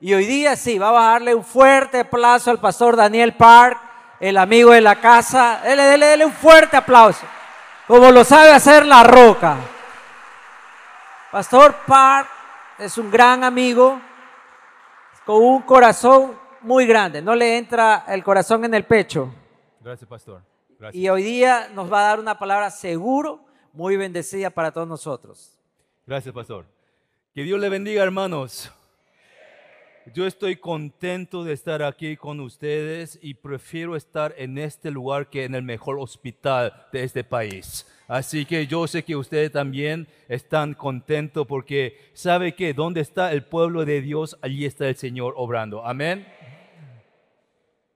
Y hoy día sí, vamos a darle un fuerte aplauso al pastor Daniel Park, el amigo de la casa. Dele, dele, dele un fuerte aplauso, como lo sabe hacer la roca. Pastor Park es un gran amigo con un corazón muy grande. No le entra el corazón en el pecho. Gracias, pastor. Gracias. Y hoy día nos va a dar una palabra seguro, muy bendecida para todos nosotros. Gracias, pastor. Que Dios le bendiga, hermanos. Yo estoy contento de estar aquí con ustedes y prefiero estar en este lugar que en el mejor hospital de este país. Así que yo sé que ustedes también están contentos porque sabe que donde está el pueblo de Dios, allí está el Señor obrando. Amén.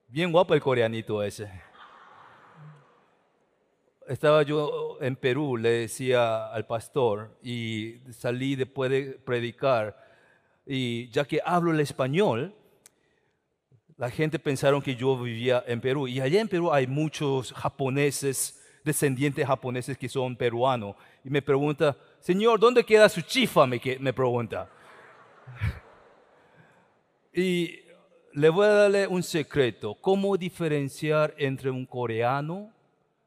Bien guapo el coreanito ese. Estaba yo en Perú, le decía al pastor, y salí después de predicar, y ya que hablo el español, la gente pensaron que yo vivía en Perú. Y allá en Perú hay muchos japoneses, descendientes japoneses que son peruanos. Y me pregunta, Señor, ¿dónde queda su chifa? Me, pregunta. Y le voy a darle un secreto. ¿Cómo diferenciar entre un coreano,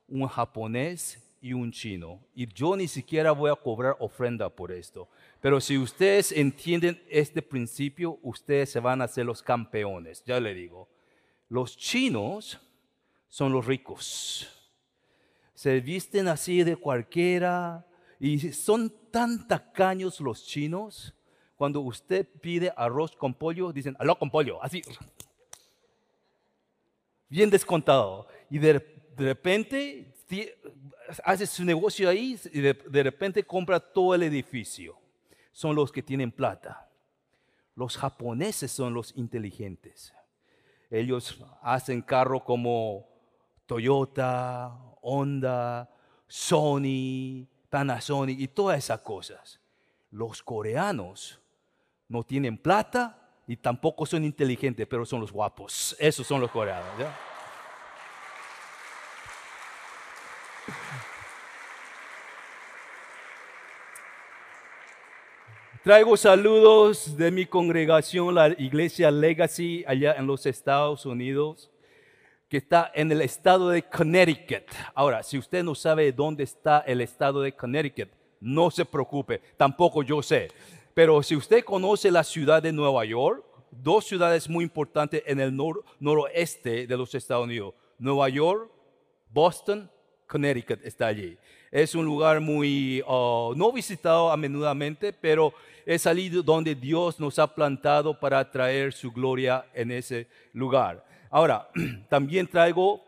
un japonés y un chino? Y yo ni siquiera voy a cobrar ofrenda por esto. Pero si ustedes entienden este principio, ustedes se van a hacer los campeones. Ya le digo. Los chinos son los ricos. Se visten así de cualquiera y son tan tacaños los chinos. Cuando usted pide arroz con pollo, dicen, aló con pollo, así. Bien descontado. Y de, repente hace su negocio ahí y de, de repente compra todo el edificio. Son los que tienen plata. Los japoneses son los inteligentes. Ellos hacen carro como Toyota, Honda, Sony, Panasonic y todas esas cosas. Los coreanos no tienen plata y tampoco son inteligentes, pero son los guapos. Esos son los coreanos. Traigo saludos de mi congregación, la iglesia Legacy, allá en los Estados Unidos, que está en el estado de Connecticut. Ahora, si usted no sabe dónde está el estado de Connecticut, no se preocupe, tampoco yo sé. Pero si usted conoce la ciudad de Nueva York, dos ciudades muy importantes en el nor- noroeste de los Estados Unidos, Nueva York, Boston, Connecticut está allí. Es un lugar muy uh, no visitado a menudamente, pero es allí donde Dios nos ha plantado para traer su gloria en ese lugar. Ahora, también traigo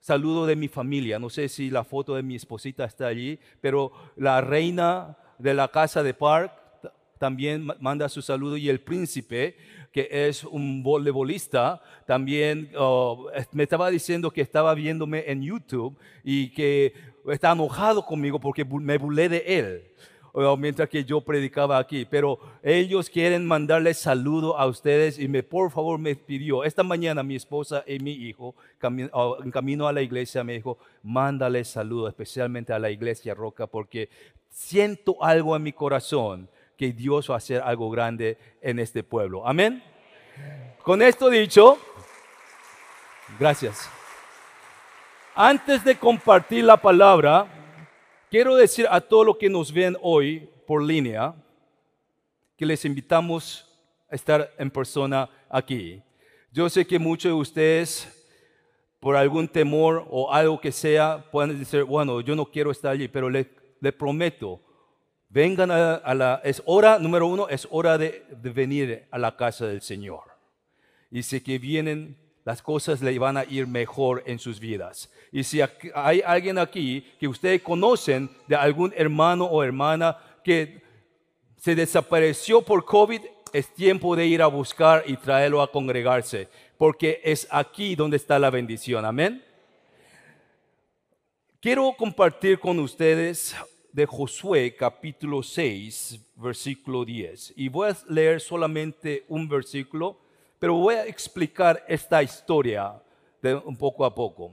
saludo de mi familia. No sé si la foto de mi esposita está allí, pero la reina de la casa de Park también ma- manda su saludo y el príncipe, que es un voleibolista, también es- me estaba diciendo que estaba viéndome en YouTube y que está enojado conmigo porque me burlé de él uh, mientras que yo predicaba aquí, pero ellos quieren mandarles saludo a ustedes y me por favor me pidió esta mañana mi esposa y mi hijo uh, en camino a la iglesia me dijo mándales saludo especialmente a la iglesia Roca porque siento algo en mi corazón que Dios va a hacer algo grande en este pueblo. Amén. Con esto dicho, gracias. Antes de compartir la palabra, quiero decir a todos los que nos ven hoy por línea que les invitamos a estar en persona aquí. Yo sé que muchos de ustedes, por algún temor o algo que sea, pueden decir, bueno, yo no quiero estar allí, pero les le prometo, vengan a, la, es hora, número uno, es hora de, venir a la casa del Señor. Y si que vienen, las cosas le van a ir mejor en sus vidas. Y si hay alguien aquí que ustedes conocen de algún hermano o hermana que se desapareció por COVID, es tiempo de ir a buscar y traerlo a congregarse, porque es aquí donde está la bendición. Amén. Quiero compartir con ustedes de Josué capítulo 6, versículo 10. Y voy a leer solamente un versículo, pero voy a explicar esta historia un poco a poco.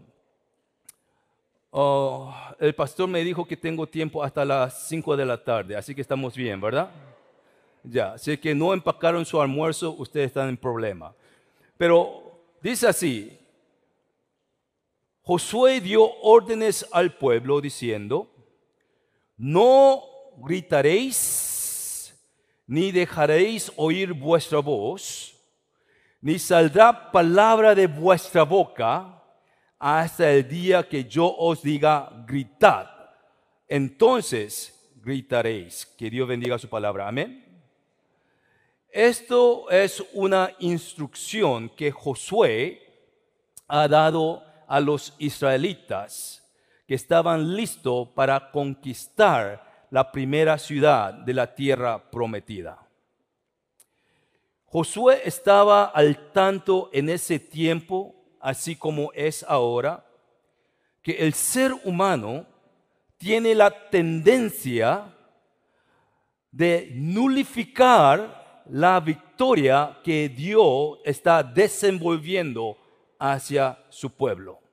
Oh, el pastor me dijo que tengo tiempo hasta las 5 de la tarde, así que estamos bien, ¿verdad? Ya, si que no empacaron su almuerzo, ustedes están en problema. Pero dice así, Josué dio órdenes al pueblo diciendo, no gritaréis, ni dejaréis oír vuestra voz, ni saldrá palabra de vuestra boca hasta el día que yo os diga gritad. Entonces gritaréis. Que Dios bendiga su palabra. Amén. Esto es una instrucción que Josué ha dado a los israelitas que estaban listos para conquistar la primera ciudad de la tierra prometida. Josué estaba al tanto en ese tiempo, así como es ahora, que el ser humano tiene la tendencia de nulificar la victoria que Dios está desenvolviendo hacia su pueblo.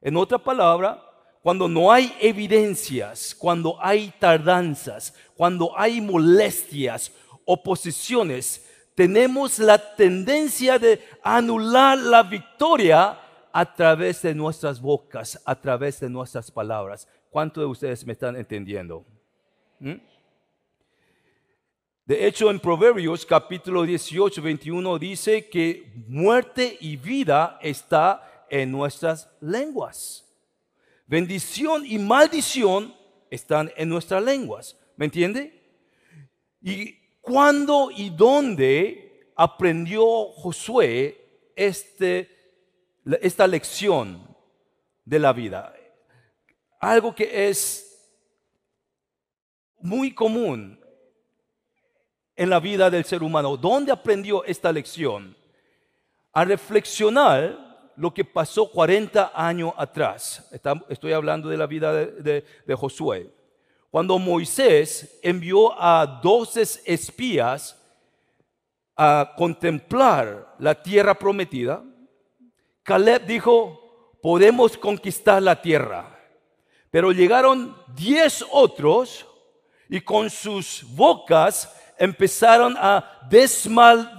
En otra palabra, cuando no hay evidencias, cuando hay tardanzas, cuando hay molestias, oposiciones, tenemos la tendencia de anular la victoria a través de nuestras bocas, a través de nuestras palabras. ¿Cuántos de ustedes me están entendiendo? ¿Mm? De hecho, en Proverbios capítulo 18, 21 dice que muerte y vida está en nuestras lenguas. Bendición y maldición están en nuestras lenguas. ¿Me entiende? ¿Y cuándo y dónde aprendió Josué este, esta lección de la vida? Algo que es muy común en la vida del ser humano. ¿Dónde aprendió esta lección? A reflexionar lo que pasó 40 años atrás. Estoy hablando de la vida de, Josué. Cuando Moisés envió a 12 espías a contemplar la tierra prometida, Caleb dijo, podemos conquistar la tierra. Pero llegaron 10 otros y con sus bocas empezaron a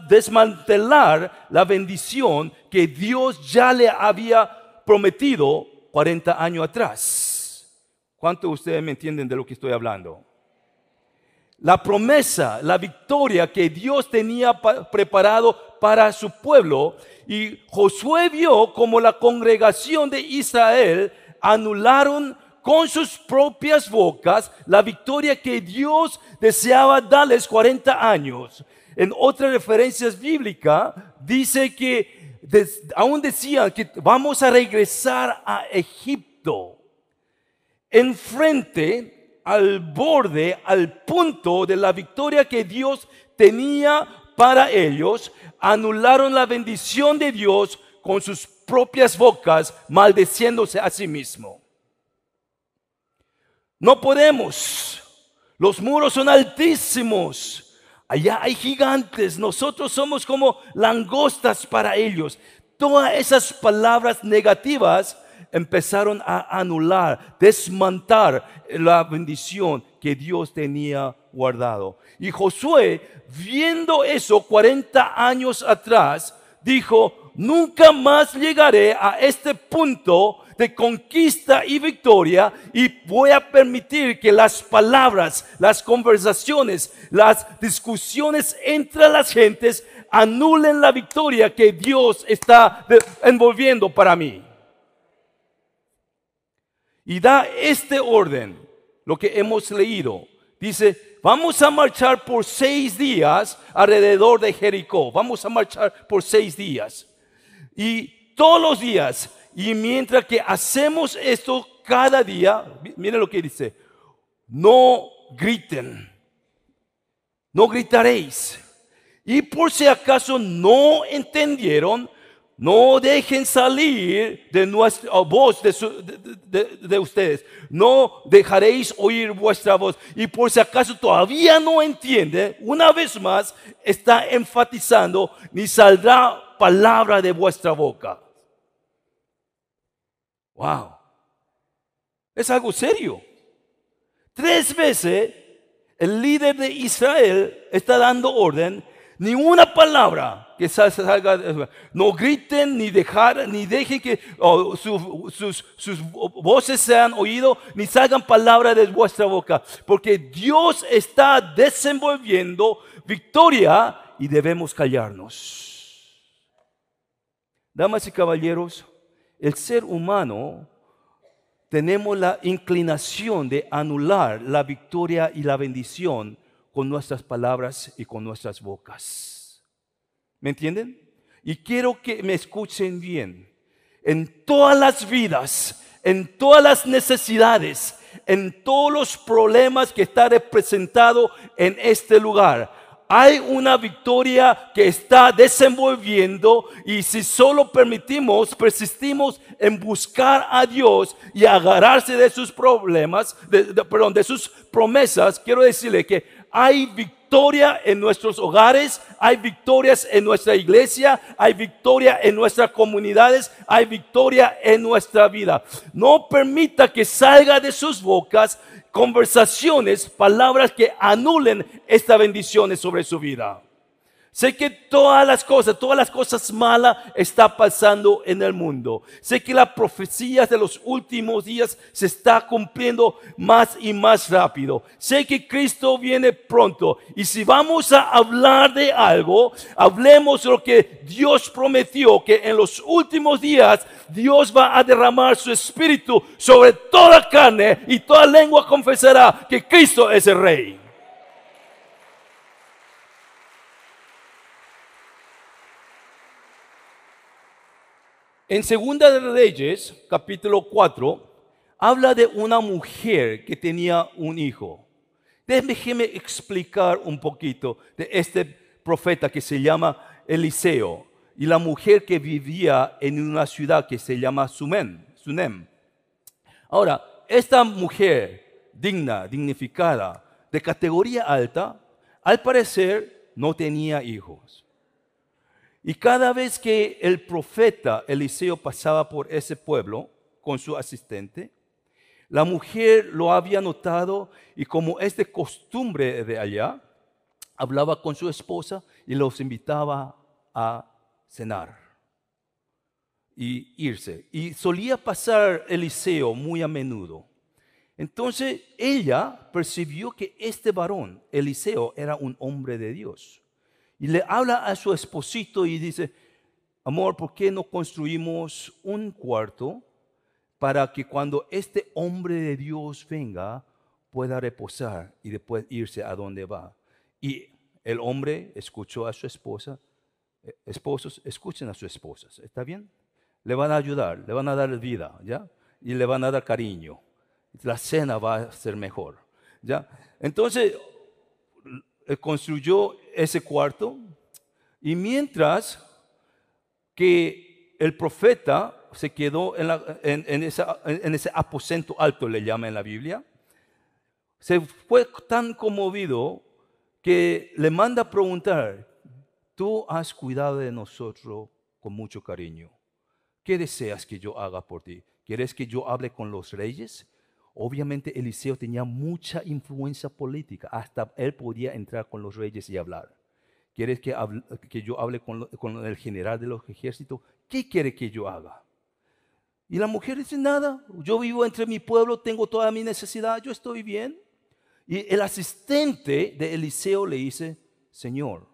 desmantelar la bendición que Dios ya le había prometido 40 años atrás. ¿Cuántos de ustedes me entienden de lo que estoy hablando? La promesa, la victoria que Dios tenía preparado para su pueblo. Y Josué vio como la congregación de Israel anularon con sus propias bocas la victoria que Dios deseaba darles 40 años. En otras referencias bíblicas dice que aún decían que vamos a regresar a Egipto. Enfrente, al borde, al punto de la victoria que Dios tenía para ellos, anularon la bendición de Dios con sus propias bocas, maldeciéndose a sí mismo. No podemos. Los muros son altísimos. Allá hay gigantes. Nosotros somos como langostas para ellos. Todas esas palabras negativas empezaron a anular, desmantar la bendición que Dios tenía guardado. Y Josué, viendo eso 40 años atrás, dijo, nunca más llegaré a este punto de conquista y victoria y voy a permitir que las palabras, las conversaciones, las discusiones entre las gentes anulen la victoria que Dios está envolviendo para mí. Y da este orden, lo que hemos leído. Dice, vamos a marchar por seis días alrededor de Jericó. Vamos a marchar por seis días. Y todos los días y mientras que hacemos esto cada día, miren lo que dice, no griten, no gritaréis. Y por si acaso no entendieron, no dejen salir de nuestra voz de, de, ustedes. No dejaréis oír vuestra voz. Y por si acaso todavía no entiende, una vez más está enfatizando, ni saldrá palabra de vuestra boca. Wow. Es algo serio. Tres veces El líder de Israel está dando orden, ni una palabra que salga, no griten, ni dejar, ni dejen que oh, sus, sus voces sean oídos, ni salgan palabras de vuestra boca, porque Dios está desenvolviendo victoria y debemos callarnos. Damas y caballeros, el ser humano tenemos la inclinación de anular la victoria y la bendición con nuestras palabras y con nuestras bocas. ¿Me entienden? Y quiero que me escuchen bien. En todas las vidas, en todas las necesidades, en todos los problemas que está representado en este lugar, hay una victoria que está desenvolviendo y si solo permitimos, persistimos en buscar a Dios y agarrarse de sus problemas, perdón, de sus promesas, quiero decirle que hay victoria en nuestros hogares, hay victorias en nuestra iglesia, hay victoria en nuestras comunidades, hay victoria en nuestra vida. No permita que salga de sus bocas conversaciones, palabras que anulen esta bendición sobre su vida. Sé que todas las cosas, todas las cosas malas está pasando en el mundo. Sé que las profecías de los últimos días se está cumpliendo más y más rápido. Sé que Cristo viene pronto. Y si vamos a hablar de algo, hablemos de lo que Dios prometió, que en los últimos días Dios va a derramar su espíritu sobre toda carne y toda lengua confesará que Cristo es el Rey. En Segunda de Reyes, capítulo 4, habla de una mujer que tenía un hijo. Déjeme explicar un poquito de este profeta que se llama Eliseo y la mujer que vivía en una ciudad que se llama Sunem. Sunem. Ahora, esta mujer digna, dignificada, de categoría alta, al parecer no tenía hijos. Y cada vez que el profeta Eliseo pasaba por ese pueblo con su asistente, la mujer lo había notado y como es de costumbre de allá, hablaba con su esposa y los invitaba a cenar y irse. Y solía pasar Eliseo muy a menudo. Entonces ella percibió que este varón, Eliseo, era un hombre de Dios. Y le habla a su esposito y dice, amor, ¿por qué no construimos un cuarto para que cuando este hombre de Dios venga pueda reposar y después irse a donde va? Y el hombre escuchó a su esposa. Eh, esposos, escuchen a sus esposas, ¿está bien? Le van a ayudar, le van a dar vida, ¿ya? Y le van a dar cariño. La cena va a ser mejor, ¿ya? Entonces, construyó ese cuarto y mientras que el profeta se quedó en, ese aposento alto, le llama en la Biblia, se fue tan conmovido que le manda a preguntar, tú has cuidado de nosotros con mucho cariño. ¿Qué deseas que yo haga por ti? ¿Quieres que yo hable con los reyes? Obviamente Eliseo tenía mucha influencia política, hasta él podía entrar con los reyes y hablar. ¿Quieres que, que yo hable con, con, el general de los ejércitos? ¿Qué quiere que yo haga? Y la mujer dice, nada, yo vivo entre mi pueblo, tengo toda mi necesidad, yo estoy bien. Y el asistente de Eliseo le dice, Señor,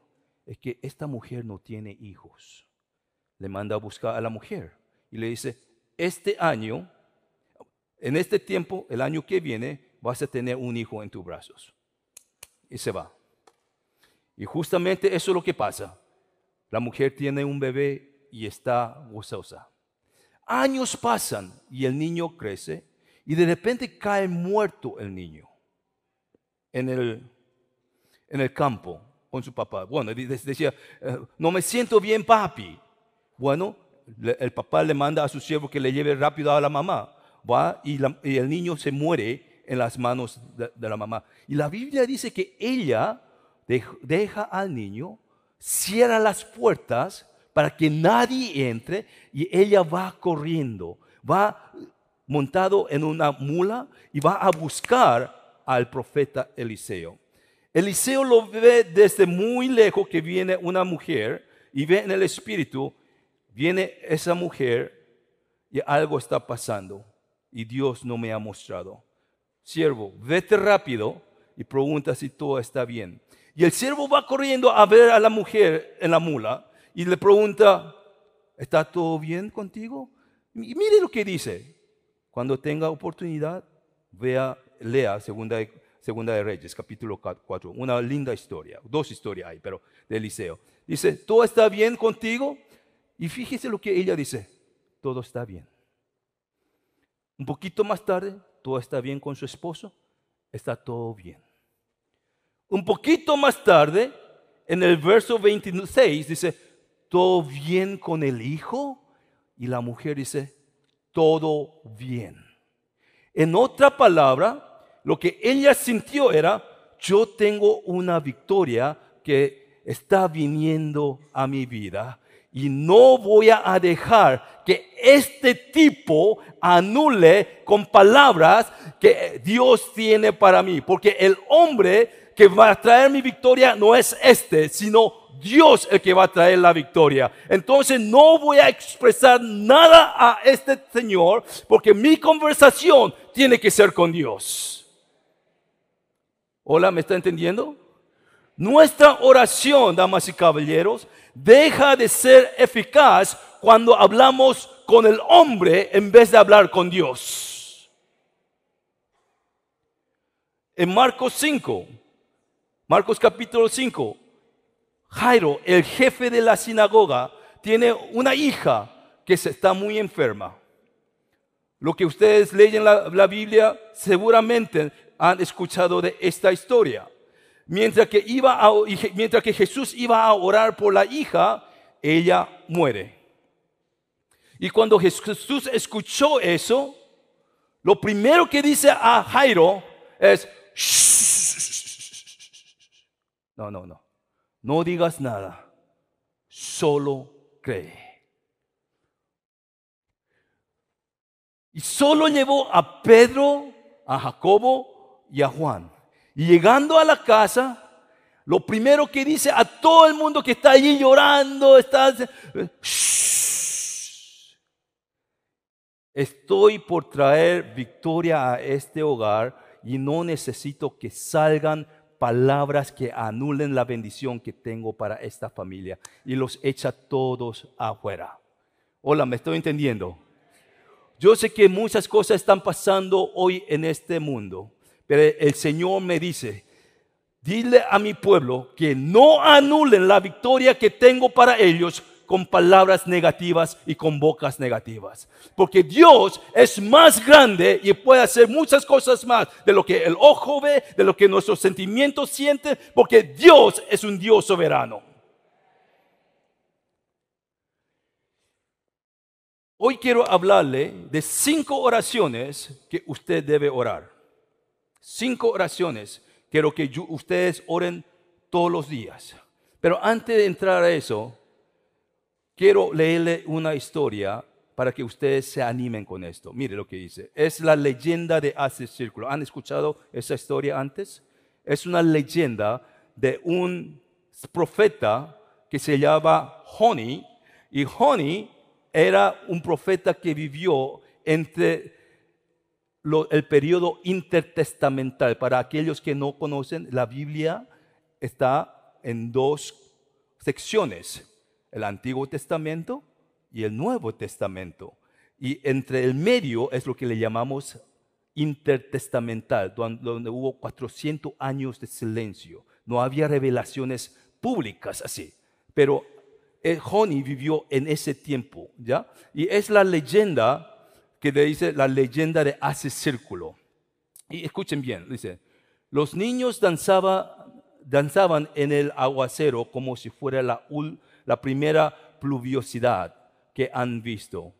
es que esta mujer no tiene hijos. Le manda a buscar a la mujer y le dice, este año en este tiempo, el año que viene, vas a tener un hijo en tus brazos. Y se va. Y justamente eso es lo que pasa. La mujer tiene un bebé y está gozosa. Años pasan y el niño crece y de repente cae muerto el niño en el, en el campo con su papá. Bueno, decía, eh, no me siento bien, papi. Bueno, el papá le manda a su siervo que le lleve rápido a la mamá va y, el niño se muere en las manos de, la mamá. Y la Biblia dice que ella deja al niño, cierra las puertas para que nadie entre y ella va corriendo, va montado en una mula y va a buscar al profeta Eliseo. Eliseo lo ve desde muy lejos que viene una mujer y ve en el espíritu, viene esa mujer y algo está pasando y Dios no me ha mostrado. Siervo, vete rápido y pregunta si todo está bien. Y el siervo va corriendo a ver a la mujer en la mula y le pregunta, ¿está todo bien contigo? Y mire lo que dice. Cuando tenga oportunidad, vea, lea segunda, segunda de Reyes, capítulo 4. Una linda historia. Dos historias hay, pero de Eliseo. Dice, ¿todo está bien contigo? Y fíjese lo que ella dice. Todo está bien. Un poquito más tarde, todo está bien con su esposo. Está todo bien. Un poquito más tarde, en el verso 26, dice, ¿todo bien con el hijo? Y la mujer dice, todo bien. En otra palabra, lo que ella sintió era, yo tengo una victoria que está viniendo a mi vida y no voy a dejar que este tipo anule con palabras que Dios tiene para mí, porque el hombre que va a traer mi victoria no es este, sino Dios el que va a traer la victoria. Entonces no voy a expresar nada a este Señor porque mi conversación tiene que ser con Dios. Hola, ¿me está entendiendo? Nuestra oración, damas y caballeros, deja de ser eficaz cuando hablamos con el hombre en vez de hablar con Dios. En Marcos 5, Marcos capítulo 5. Jairo, el jefe de la sinagoga, tiene una hija que está muy enferma. Lo que ustedes leen la, la Biblia seguramente han escuchado de esta historia. Mientras que, iba mientras que Jesús iba a orar por la hija, ella muere. Y cuando Jesús escuchó eso, lo primero que dice a Jairo es, no, no, no. No digas nada. Solo cree. Y solo llevó a Pedro, a Jacobo y a Juan. Llegando a la casa, lo primero que dice a todo el mundo que está allí llorando, está... Estoy por traer victoria a este hogar y no necesito que salgan palabras que anulen la bendición que tengo para esta familia y los echa todos afuera. Hola, ¿me estoy entendiendo? Yo sé que muchas cosas están pasando hoy en este mundo, pero el Señor me dice, dile a mi pueblo que no anulen la victoria que tengo para ellos con palabras negativas y con bocas negativas. Porque Dios es más grande y puede hacer muchas cosas más de lo que el ojo ve, de lo que nuestros sentimientos sienten, porque Dios es un Dios soberano. Hoy quiero hablarle de cinco oraciones que usted debe orar. Cinco oraciones. Quiero que ustedes oren todos los días. Pero antes de entrar a eso, Quiero leerle una historia para que ustedes se animen con esto. Mire lo que dice. Es la leyenda de Hace Círculo. ¿Han escuchado esa historia antes? Es una leyenda de un profeta que se llama Honi. Y Honi era un profeta que vivió entre el periodo intertestamental. Para aquellos que no conocen, la Biblia está en dos secciones el Antiguo Testamento y el Nuevo Testamento. Y entre el medio es lo que le llamamos intertestamental, donde, hubo 400 años de silencio. No había revelaciones públicas así. Pero Joni vivió en ese tiempo, ¿ya? Y es la leyenda que dice la leyenda de hace círculo. Y escuchen bien, dice, los niños danzaban en el aguacero como si fuera la, la primera pluviosidad que han visto.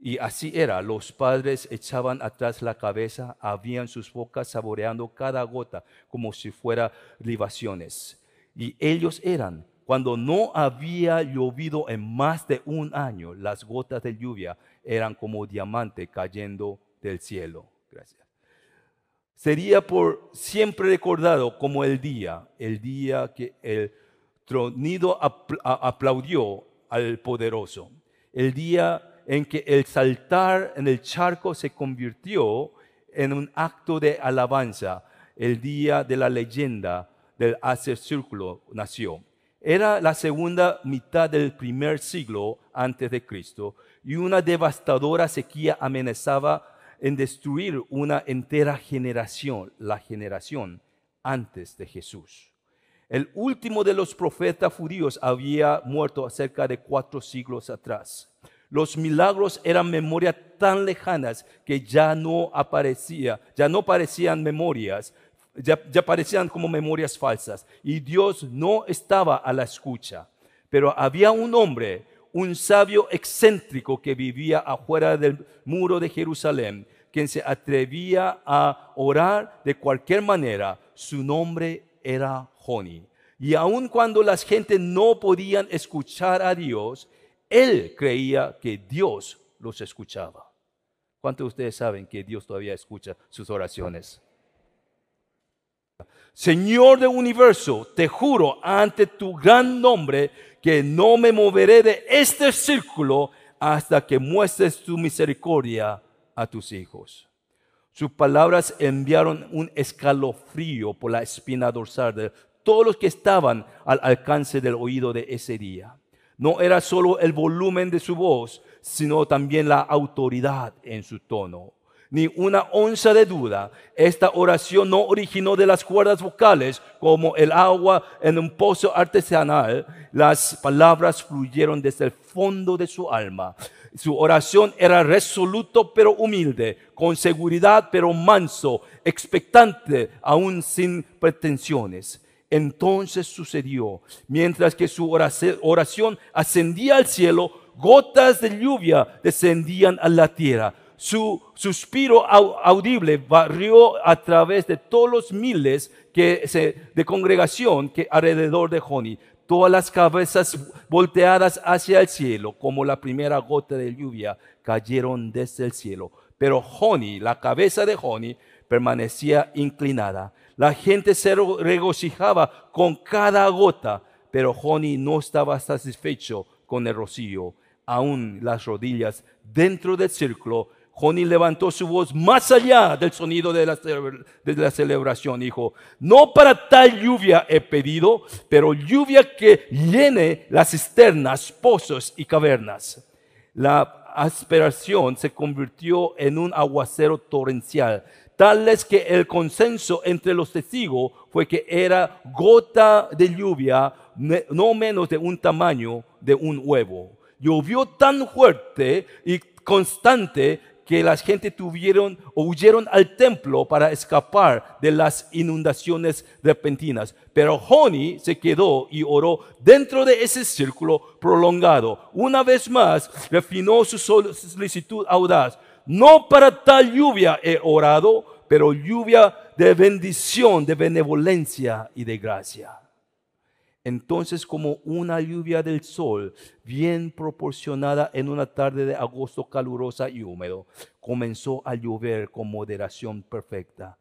Y así era, los padres echaban atrás la cabeza, habían sus bocas saboreando cada gota como si fuera libaciones. Y ellos eran, cuando no había llovido en más de un año, las gotas de lluvia eran como diamante cayendo del cielo. Gracias. sería por siempre recordado como el día, el día que el tronido aplaudió al poderoso, el día en que el saltar en el charco se convirtió en un acto de alabanza, el día de la leyenda del hacer círculo nació. Era la segunda mitad del primer siglo antes de Cristo y una devastadora sequía amenazaba en destruir una entera generación, la generación antes de Jesús. El último de los profetas judíos había muerto cerca de cuatro siglos atrás. Los milagros eran memorias tan lejanas que ya no aparecía, ya no parecían memorias, ya, parecían como memorias falsas. Y Dios no estaba a la escucha. Pero había un hombre, un sabio excéntrico que vivía afuera del muro de Jerusalén, quien se atrevía a orar de cualquier manera. Su nombre era Joni. Y aun cuando las gentes no podían escuchar a Dios, él creía que Dios los escuchaba. ¿Cuántos de ustedes saben que Dios todavía escucha sus oraciones? Señor del universo, te juro ante tu gran nombre que no me moveré de este círculo hasta que muestres tu misericordia a tus hijos. Sus palabras enviaron un escalofrío por la espina dorsal de todos los que estaban al alcance del oído de ese día. No era solo el volumen de su voz, sino también la autoridad en su tono. Ni una onza de duda, esta oración no originó de las cuerdas vocales como el agua en un pozo artesanal. Las palabras fluyeron desde el fondo de su alma. Su oración era resoluto pero humilde, con seguridad pero manso, expectante aún sin pretensiones. Entonces sucedió, mientras que su oración ascendía al cielo, gotas de lluvia descendían a la tierra. Su suspiro au- audible barrió a través de todos los miles que de congregación que alrededor de Joni. Todas las cabezas volteadas hacia el cielo, como la primera gota de lluvia, cayeron desde el cielo. Pero Joni, la cabeza de Joni, permanecía inclinada. La gente se regocijaba con cada gota, pero Joni no estaba satisfecho con el rocío. Aún las rodillas dentro del círculo, Joni levantó su voz más allá del sonido de la, de la celebración. Dijo, no para tal lluvia he pedido, pero lluvia que llene las cisternas, pozos y cavernas. La aspiración se convirtió en un aguacero torrencial, tal es que el consenso entre los testigos fue que era gota de lluvia no menos de un tamaño de un huevo. Llovió tan fuerte y constante que las gente tuvieron o huyeron al templo para escapar de las inundaciones repentinas. Pero Joni se quedó y oró dentro de ese círculo prolongado. Una vez más, refinó su solicitud audaz. No para tal lluvia he orado, pero lluvia de bendición, de benevolencia y de gracia. Entonces, como una lluvia del sol, bien proporcionada en una tarde de agosto calurosa y húmedo, comenzó a llover con moderación perfecta.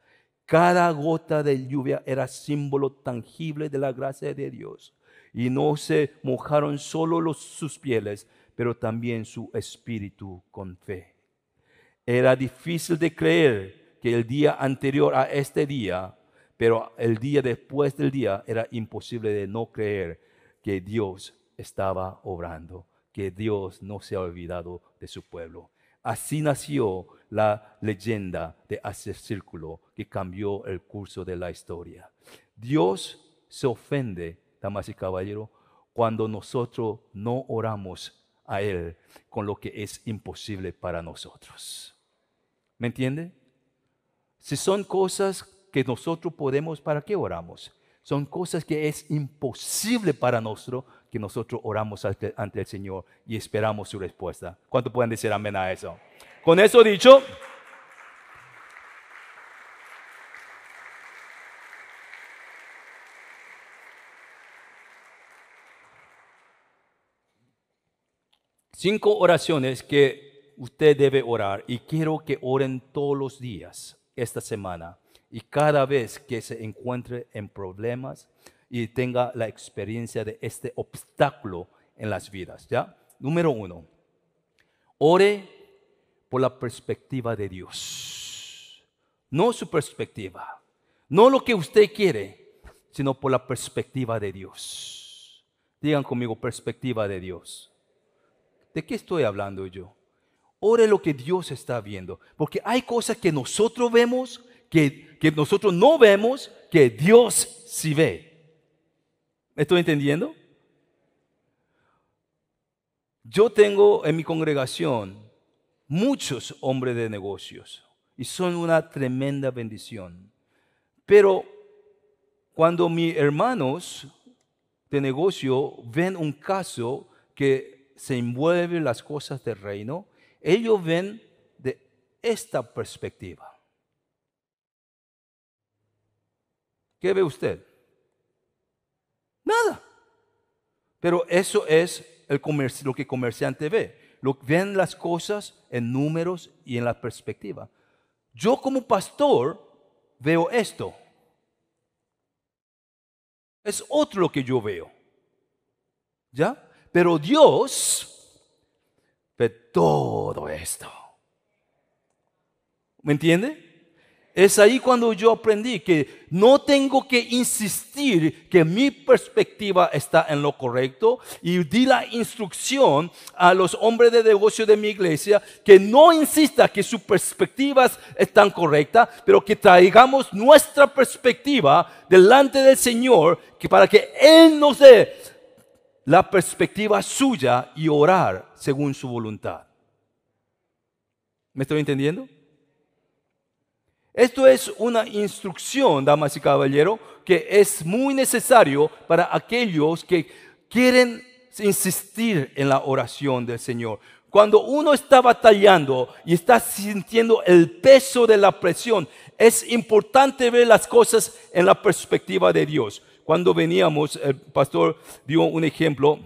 Cada gota de lluvia era símbolo tangible de la gracia de Dios. Y no se mojaron solo sus pieles, pero también su espíritu con fe. Era difícil de creer que el día anterior a este día pero el día después del día era imposible de no creer que Dios estaba obrando, que Dios no se ha olvidado de su pueblo. Así nació la leyenda de Hacer Círculo que cambió el curso de la historia. Dios se ofende, damas y caballeros, cuando nosotros no oramos a Él con lo que es imposible para nosotros. ¿Me entiende? Si son cosas que nosotros podemos, ¿para qué oramos? Son cosas que es imposible para nosotros que nosotros oramos ante, ante el Señor y esperamos su respuesta. ¿Cuánto pueden decir amén a eso? Con eso dicho, cinco oraciones que usted debe orar y quiero que oren todos los días esta semana. Y cada vez que se encuentre en problemas y tenga la experiencia de este obstáculo en las vidas, ¿ya? Número uno, ore por la perspectiva de Dios. No su perspectiva, no lo que usted quiere, sino por la perspectiva de Dios. Digan conmigo, perspectiva de Dios. ¿De qué estoy hablando yo? Ore lo que Dios está viendo, porque hay cosas que nosotros vemos, que, nosotros no vemos, que Dios sí ve. ¿Me estoy entendiendo? Yo tengo en mi congregación muchos hombres de negocios y son una tremenda bendición. Pero cuando mis hermanos de negocio ven un caso que se envuelve las cosas del reino, ellos ven de esta perspectiva. ¿Qué ve usted? Nada. Pero eso es lo que el comerciante ve. Lo, ven las cosas en números y en la perspectiva. Yo como pastor veo esto. Es otro lo que yo veo. ¿Ya? Pero Dios ve todo esto. ¿Me entiende? Es ahí cuando yo aprendí que no tengo que insistir que mi perspectiva está en lo correcto y di la instrucción a los hombres de negocio de mi iglesia que no insista que sus perspectivas están correctas, pero que traigamos nuestra perspectiva delante del Señor que para que Él nos dé la perspectiva suya y orar según su voluntad. ¿Me estoy entendiendo? Esto es una instrucción, damas y caballeros, que es muy necesario para aquellos que quieren insistir en la oración del Señor. Cuando uno está batallando y está sintiendo el peso de la presión, es importante ver las cosas en la perspectiva de Dios. Cuando veníamos, el pastor dio un ejemplo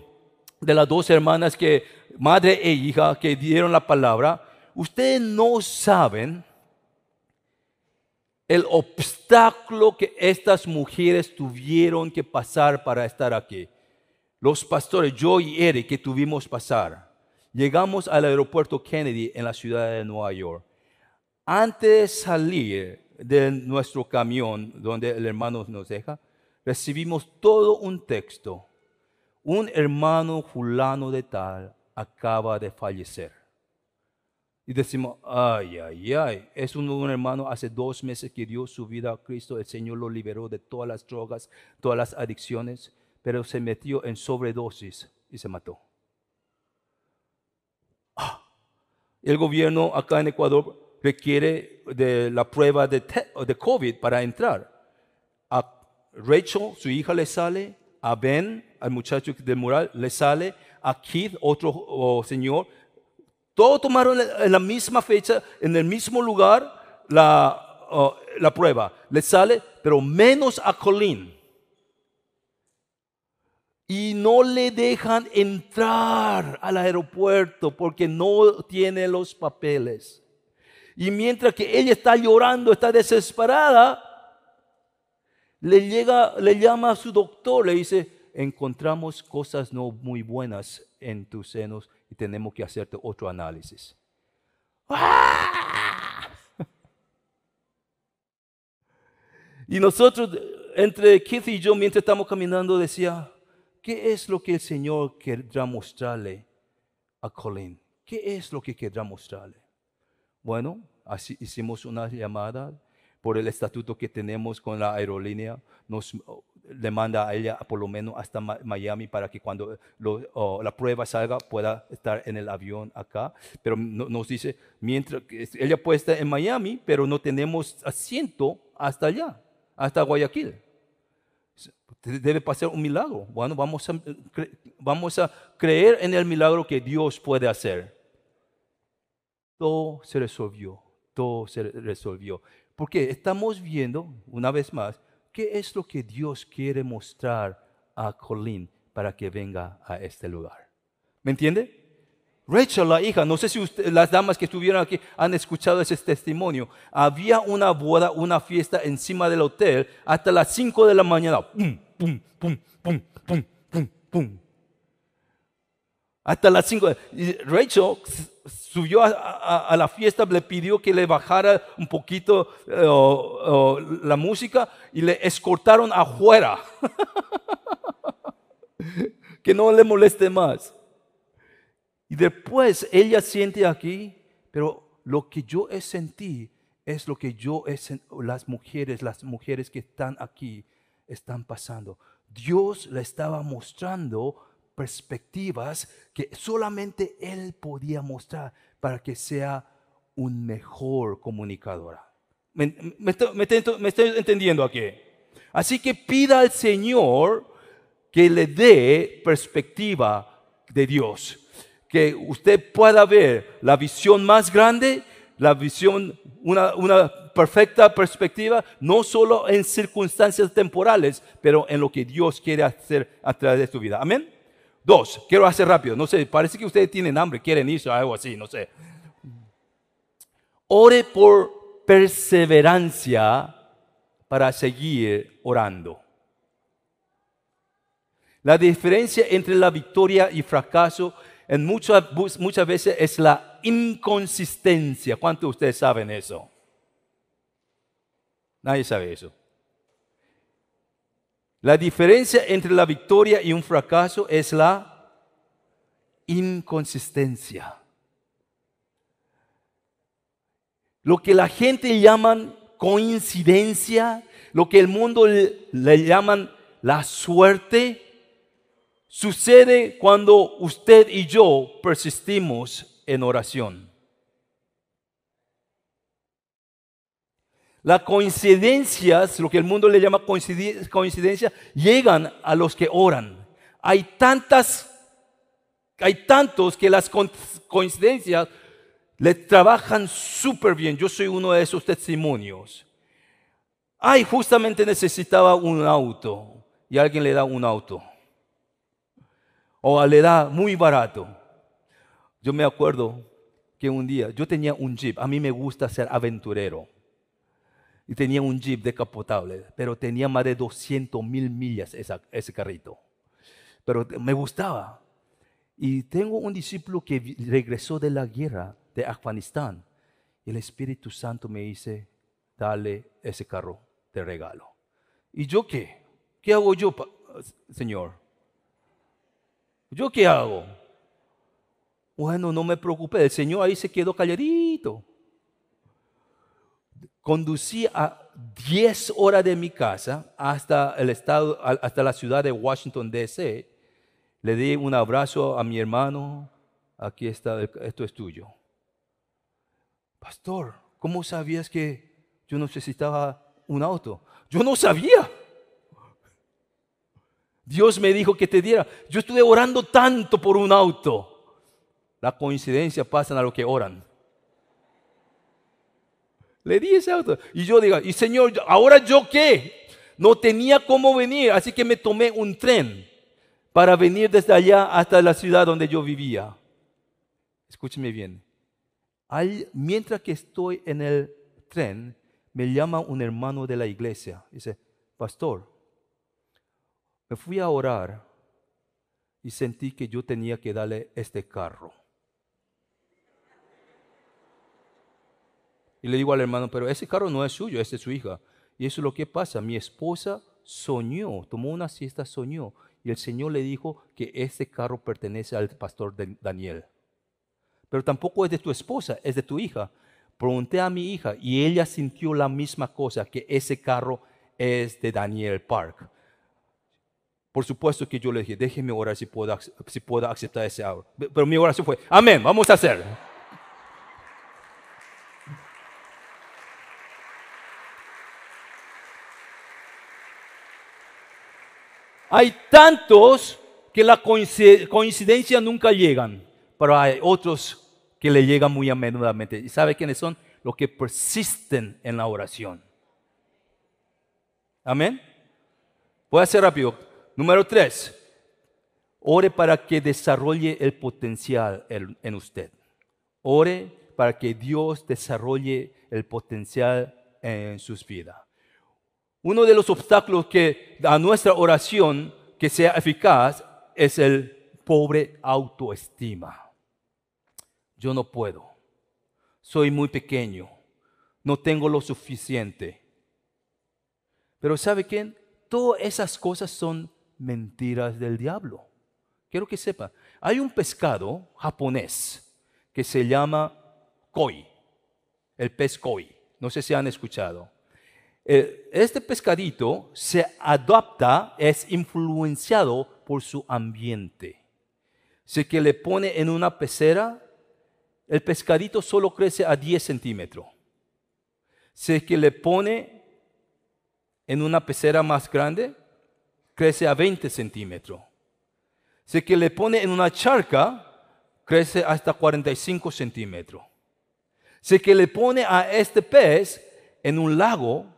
de las dos hermanas que, madre e hija, que dieron la palabra. Ustedes no saben el obstáculo que estas mujeres tuvieron que pasar para estar aquí. Los pastores, yo y Eric, que tuvimos pasar, llegamos al aeropuerto Kennedy en la ciudad de Nueva York. Antes de salir de nuestro camión, donde el hermano nos deja, recibimos todo un texto. Un hermano fulano de tal acaba de fallecer. Y decimos, ay, ay, ay, es un, hermano hace dos meses que dio su vida a Cristo, el Señor lo liberó de todas las drogas, todas las adicciones, pero se metió en sobredosis y se mató. Ah, el gobierno acá en Ecuador requiere de la prueba de, de COVID para entrar. A Rachel, su hija, le sale, a Ben, al muchacho de moral, le sale, a Keith, otro oh, señor, todos tomaron en la misma fecha, en el mismo lugar, la, uh, la prueba. Les sale, pero menos a Colin. Y no le dejan entrar al aeropuerto porque no tiene los papeles. Y mientras que ella está llorando, está desesperada, le, llega, le llama a su doctor, le dice, encontramos cosas no muy buenas en tus senos y tenemos que hacerte otro análisis. Y nosotros, entre Keith y yo, mientras estamos caminando, decía, ¿qué es lo que el Señor querrá mostrarle a Colin? ¿Qué es lo que querrá mostrarle? Bueno, así hicimos una llamada por el estatuto que tenemos con la aerolínea. Nos le manda a ella por lo menos hasta Miami para que cuando la prueba salga pueda estar en el avión acá. Pero nos dice, mientras ella puede estar en Miami, pero no tenemos asiento hasta allá, hasta Guayaquil. Debe pasar un milagro. Bueno, vamos vamos a creer en el milagro que Dios puede hacer. Todo se resolvió, todo se resolvió. Porque estamos viendo, una vez más, ¿Qué es lo que Dios quiere mostrar a Colin para que venga a este lugar? ¿Me entiende? Rachel, la hija, no sé si usted- las damas que estuvieron aquí han escuchado ese testimonio. Había una boda, una fiesta encima del hotel hasta las 5 de la mañana. Pum, pum, pum, pum, pum, pum, pum. Hasta las 5. Rachel subió a, a- a la fiesta, le pidió que le bajara un poquito o- o la música y le escortaron afuera. que no le moleste más. Y después ella siente aquí, pero lo que yo sentido es lo que yo las mujeres, las mujeres que están aquí están pasando. Dios le estaba mostrando perspectivas que solamente Él podía mostrar para que sea un mejor comunicadora. ¿Me, estoy- entendiendo aquí? Así que pida al Señor que le dé perspectiva de Dios. Que usted pueda ver la visión más grande, la visión, una, una perfecta perspectiva, no solo en circunstancias temporales, pero en lo que Dios quiere hacer a través de tu vida. Amén. Dos, quiero hacer rápido. No sé, parece que ustedes tienen hambre, quieren irse o algo así, no sé. Ore por perseverancia para seguir orando. La diferencia entre la victoria y fracaso en muchas, muchas veces es la inconsistencia. ¿Cuántos de ustedes saben eso? Nadie sabe eso. La diferencia entre la victoria y un fracaso es la inconsistencia. Lo que la gente llaman coincidencia, lo que el mundo le, llaman la suerte, sucede cuando usted y yo persistimos en oración. Las coincidencias, lo que el mundo le llama coincidencia, llegan a los que oran. Hay tantas, hay tantos que las coincidencias le trabajan súper bien. Yo soy uno de esos testimonios. Ay, justamente necesitaba un auto y alguien le da un auto. O le da muy barato. Yo me acuerdo que un día yo tenía un jeep. A mí me gusta ser aventurero. Y tenía un jeep decapotable, pero tenía más de 200 mil millas esa- ese carrito. Pero me gustaba. Y tengo un discípulo que regresó de la guerra de Afganistán. Y el Espíritu Santo me dice, dale ese carro de regalo. ¿Y yo qué? ¿Qué hago yo, Señor? ¿Yo qué hago? Bueno, no me preocupé. El Señor ahí se quedó calladito. Conducí a 10 horas de mi casa hasta el estado, hasta la ciudad de Washington, D.C. Le di un abrazo a mi hermano. Aquí está, esto es tuyo. Pastor, ¿cómo sabías que yo necesitaba un auto? Yo no sabía. Dios me dijo que te diera. Yo estuve orando tanto por un auto. La coincidencia pasa a los que oran. Le di ese auto. Y yo digo, y Señor, ¿ahora yo qué? No tenía cómo venir, así que me tomé un tren para venir desde allá hasta la ciudad donde yo vivía. Escúcheme bien. Mientras que estoy en el tren, me llama un hermano de la iglesia. Dice, pastor, me fui a orar y sentí que yo tenía que darle este carro. Y le digo al hermano, pero ese carro no es suyo, es de su hija. Y eso es lo que pasa. Mi esposa soñó, tomó una siesta, soñó. Y el Señor le dijo que ese carro pertenece al pastor Daniel. Pero tampoco es de tu esposa, es de tu hija. Pregunté a mi hija y ella sintió la misma cosa, que ese carro es de Daniel Park. Por supuesto que yo le dije, déjeme orar si puedo, si puedo aceptar ese auto. Pero mi oración fue, amén, vamos a hacer. Hay tantos que la coincid- coincidencia nunca llegan, pero hay otros que le llegan muy a menudamente. ¿Y sabe quiénes son? Los que persisten en la oración. Amén. Voy a hacer rápido. Número tres. Ore para que desarrolle el potencial en en usted. Ore para que Dios desarrolle el potencial en sus vidas. Uno de los obstáculos que a nuestra oración que sea eficaz es el pobre autoestima. Yo no puedo. Soy muy pequeño. No tengo lo suficiente. Pero ¿sabe quién? Todas esas cosas son mentiras del diablo. Quiero que sepa, hay un pescado japonés que se llama koi, el pez koi. No sé si han escuchado. Eh, Este pescadito se adapta, es influenciado por su ambiente. Si que le pone en una pecera, el pescadito solo crece a 10 centímetros. Si que le pone en una pecera más grande, crece a 20 centímetros. Si que le pone en una charca, crece hasta 45 centímetros. Si que le pone a este pez en un lago,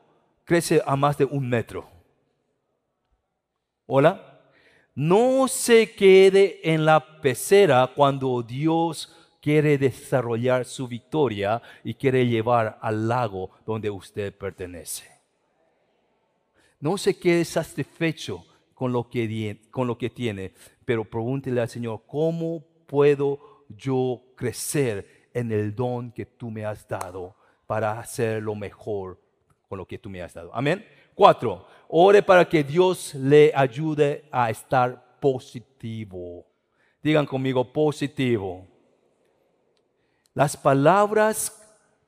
crece a más de un metro. Hola. No se quede en la pecera cuando Dios quiere desarrollar su victoria y quiere llevar al lago donde usted pertenece. No se quede satisfecho con lo que, con lo que tiene, pero pregúntele al Señor, ¿cómo puedo yo crecer en el don que tú me has dado para hacer lo mejor con lo que tú me has dado? Amén. Cuatro, ore para que Dios le ayude a estar positivo. Digan conmigo, positivo. Las palabras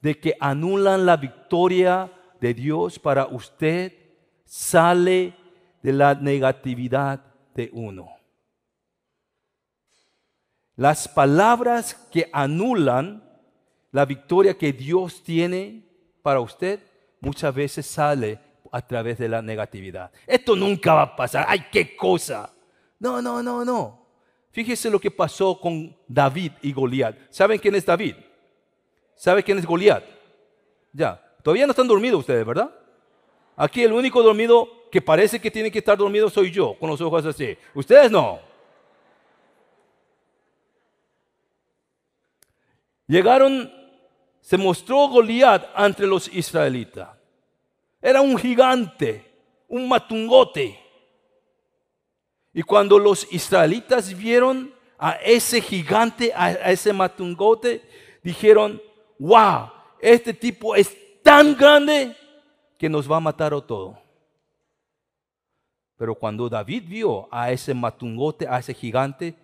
de que anulan la victoria de Dios para usted sale de la negatividad de uno. Las palabras que anulan la victoria que Dios tiene para usted muchas veces sale a través de la negatividad. Esto nunca va a pasar. ¡Ay, qué cosa! No, no, no, no. Fíjese lo que pasó con David y Goliat. ¿Saben quién es David? ¿Sabe quién es Goliat? Ya. Todavía no están dormidos ustedes, ¿verdad? Aquí el único dormido que parece que tiene que estar dormido soy yo, con los ojos así. Ustedes no. Llegaron, se mostró Goliat entre los israelitas. Era un gigante, un matungote. Y cuando los israelitas vieron a ese gigante, a, ese matungote, dijeron, wow, este tipo es tan grande que nos va a matar a todo. Pero cuando David vio a ese matungote, a ese gigante,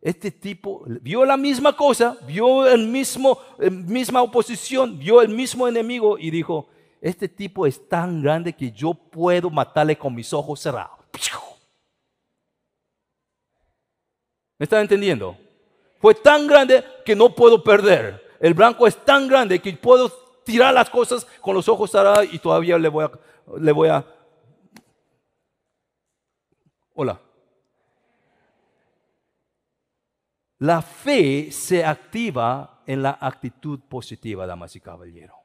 este tipo vio la misma cosa, vio el mismo, eh, misma oposición, vio el mismo enemigo y dijo, este tipo es tan grande que yo puedo matarle con mis ojos cerrados. ¿Me están entendiendo? Fue tan grande que no puedo perder. El blanco es tan grande que puedo tirar las cosas con los ojos cerrados y todavía le voy a, le voy a. Hola. La fe se activa en la actitud positiva, damas y caballeros.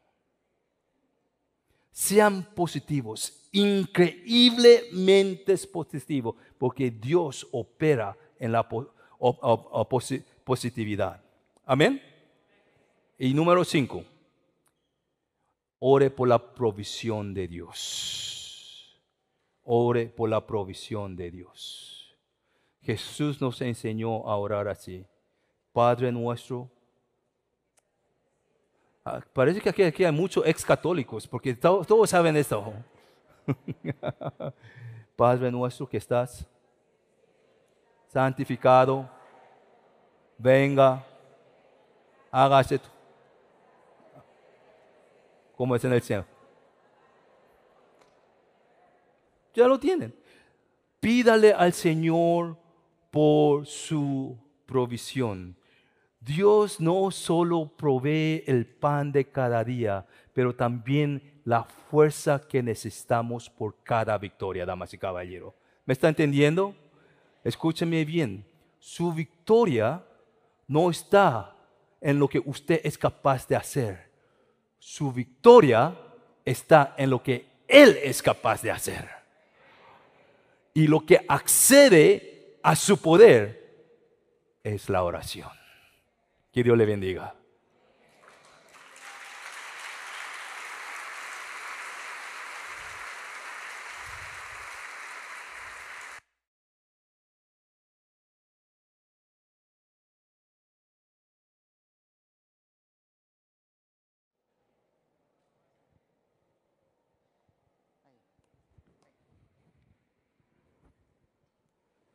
Sean positivos, increíblemente positivos, porque Dios opera en la positividad. Amén. Y número cinco, ore por la provisión de Dios. Ore por la provisión de Dios. Jesús nos enseñó a orar así. Padre nuestro. Ah, parece que aquí, aquí hay muchos ex católicos, porque to- todos saben esto. Padre nuestro que estás santificado, venga, hágase tu- como es en el cielo. Ya lo tienen. Pídale al Señor por su provisión. Dios no solo provee el pan de cada día, pero también la fuerza que necesitamos por cada victoria, damas y caballeros. ¿Me está entendiendo? Escúcheme bien. Su victoria no está en lo que usted es capaz de hacer. Su victoria está en lo que Él es capaz de hacer. Y lo que accede a su poder es la oración. Que Dios le bendiga.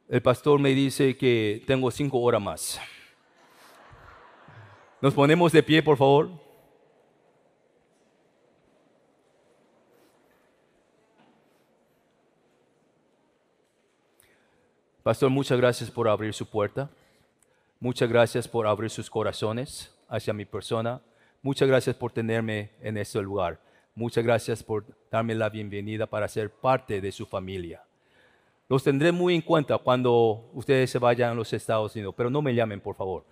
El pastor me dice que tengo cinco horas más. Nos ponemos de pie, por favor. Pastor, muchas gracias por abrir su puerta. Muchas gracias por abrir sus corazones hacia mi persona. Muchas gracias por tenerme en este lugar. Muchas gracias por darme la bienvenida para ser parte de su familia. Los tendré muy en cuenta cuando ustedes se vayan a los Estados Unidos, pero no me llamen, por favor.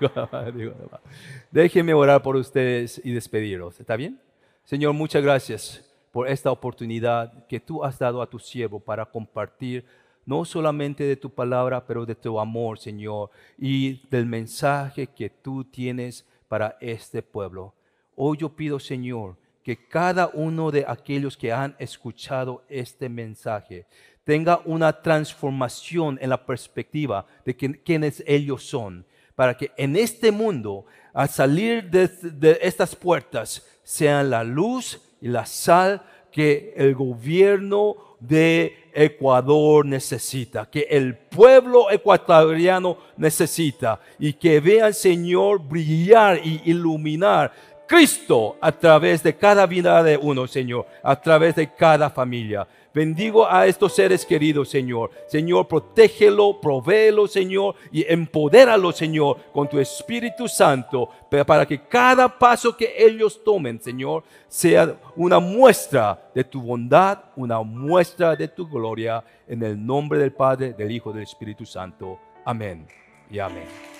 Déjenme orar por ustedes y despedirlos. ¿Está bien? Señor, muchas gracias por esta oportunidad que tú has dado a tu siervo para compartir no solamente de tu palabra, pero de tu amor, Señor, y del mensaje que tú tienes para este pueblo. Hoy yo pido, Señor, que cada uno de aquellos que han escuchado este mensaje tenga una transformación en la perspectiva de quiénes ellos son, para que en este mundo, al salir de, estas puertas, sean la luz y la sal que el gobierno de Ecuador necesita, que el pueblo ecuatoriano necesita y que vean, Señor, brillar y iluminar Cristo a través de cada vida de uno, Señor, a través de cada familia. Bendigo a estos seres queridos, Señor. Señor, protégelo, provéelo, Señor, y empodéralo, Señor, con tu Espíritu Santo, para que cada paso que ellos tomen, Señor, sea una muestra de tu bondad, una muestra de tu gloria, en el nombre del Padre, del Hijo, del Espíritu Santo. Amén y amén.